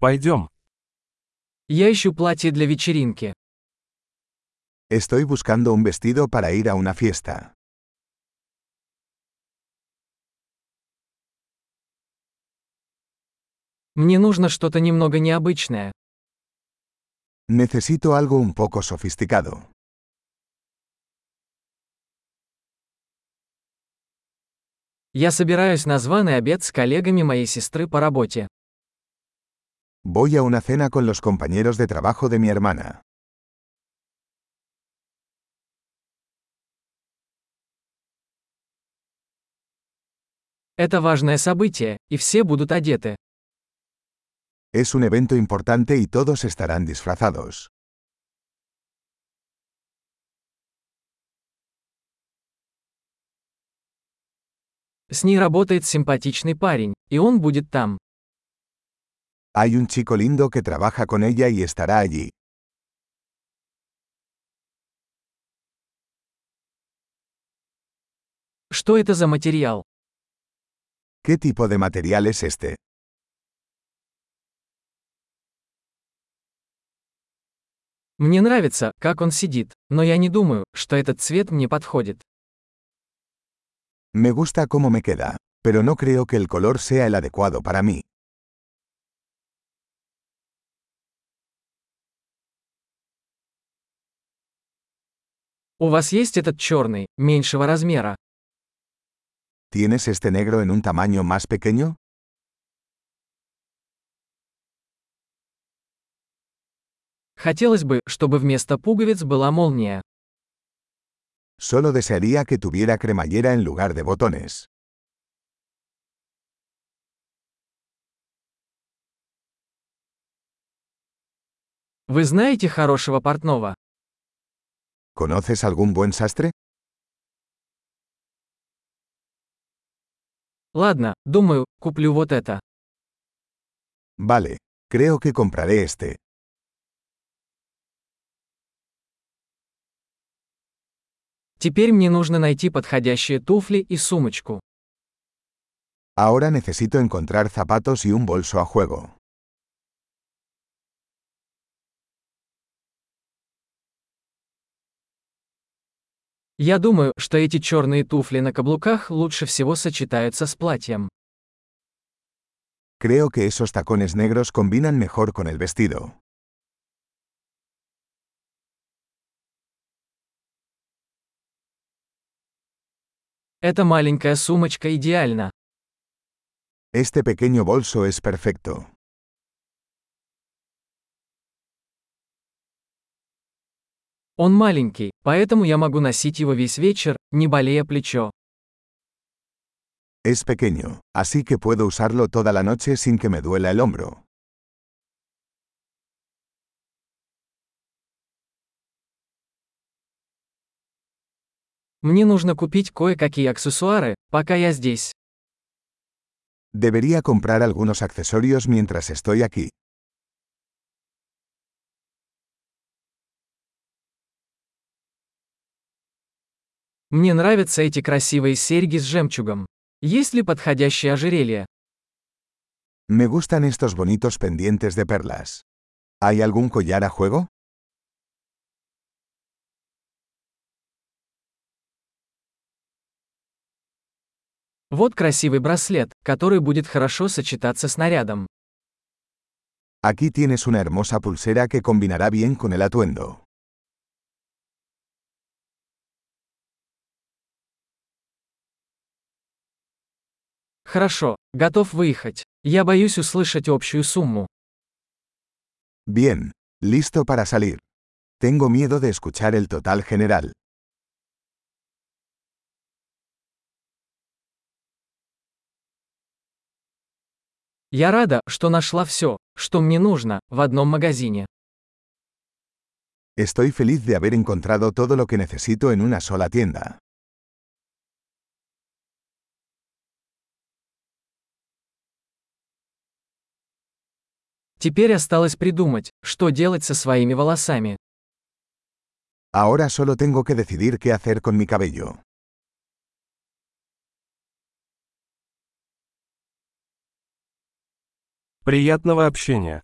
Пойдем. Я ищу платье для вечеринки. Estoy buscando un vestido para ir a una fiesta. Мне нужно что-то немного необычное. Necesito algo un poco sofisticado. Я собираюсь на званый обед с коллегами моей сестры по работе. Voy a una cena con los compañeros de trabajo de mi hermana. Это важное событие, и все будут одеты. Es un evento importante y todos estarán disfrazados. С ней работает симпатичный парень, и он будет там. Hay un chico lindo que trabaja con ella y estará allí. Что это за материал? ¿Qué tipo de material es este? Мне нравится, как он сидит, но я не думаю, что этот цвет мне подходит. Me gusta cómo me queda, pero no creo que el color sea el adecuado para mí. У вас есть этот черный, меньшего размера? ¿Tienes este negro en un tamaño más pequeño? Хотелось бы, чтобы вместо пуговиц была молния. Solo desearía que tuviera cremallera en lugar de botones. Вы знаете хорошего портного? ¿Conoces algún buen sastre? Ладно, думаю, куплю вот это. Vale, creo que compraré este. Теперь мне нужно найти подходящие туфли и сумочку. Ahora necesito encontrar zapatos y un bolso a juego. Я думаю, что эти черные туфли на каблуках лучше всего сочетаются с платьем. Creo que esos tacones negros combinan mejor con el vestido. Эта маленькая сумочка идеальна. Este pequeño bolso es perfecto. Он маленький, поэтому я могу носить его весь вечер, не болея плечо. Es pequeño, así que puedo usarlo toda la noche sin que me duela el hombro. Мне нужно купить кое-какие аксессуары, пока я здесь. Debería comprar algunos accesorios mientras estoy aquí. Мне нравятся эти красивые серьги с жемчугом. Есть ли подходящее ожерелье? Me gustan estos bonitos pendientes de perlas. ¿Hay algún collar a juego? Вот красивый браслет, который будет хорошо сочетаться с нарядом. Aquí tienes una hermosa pulsera que combinará bien con el atuendo. Хорошо, готов выехать. Я боюсь услышать общую сумму. Bien, listo para salir. Tengo miedo de escuchar el total general. Я рада, что нашла все, что мне нужно, в одном магазине. Estoy feliz de haber encontrado todo lo que necesito en una sola tienda. Теперь осталось придумать, что делать со своими волосами. Ahora solo tengo que decidir qué hacer con mi cabello. Приятного общения.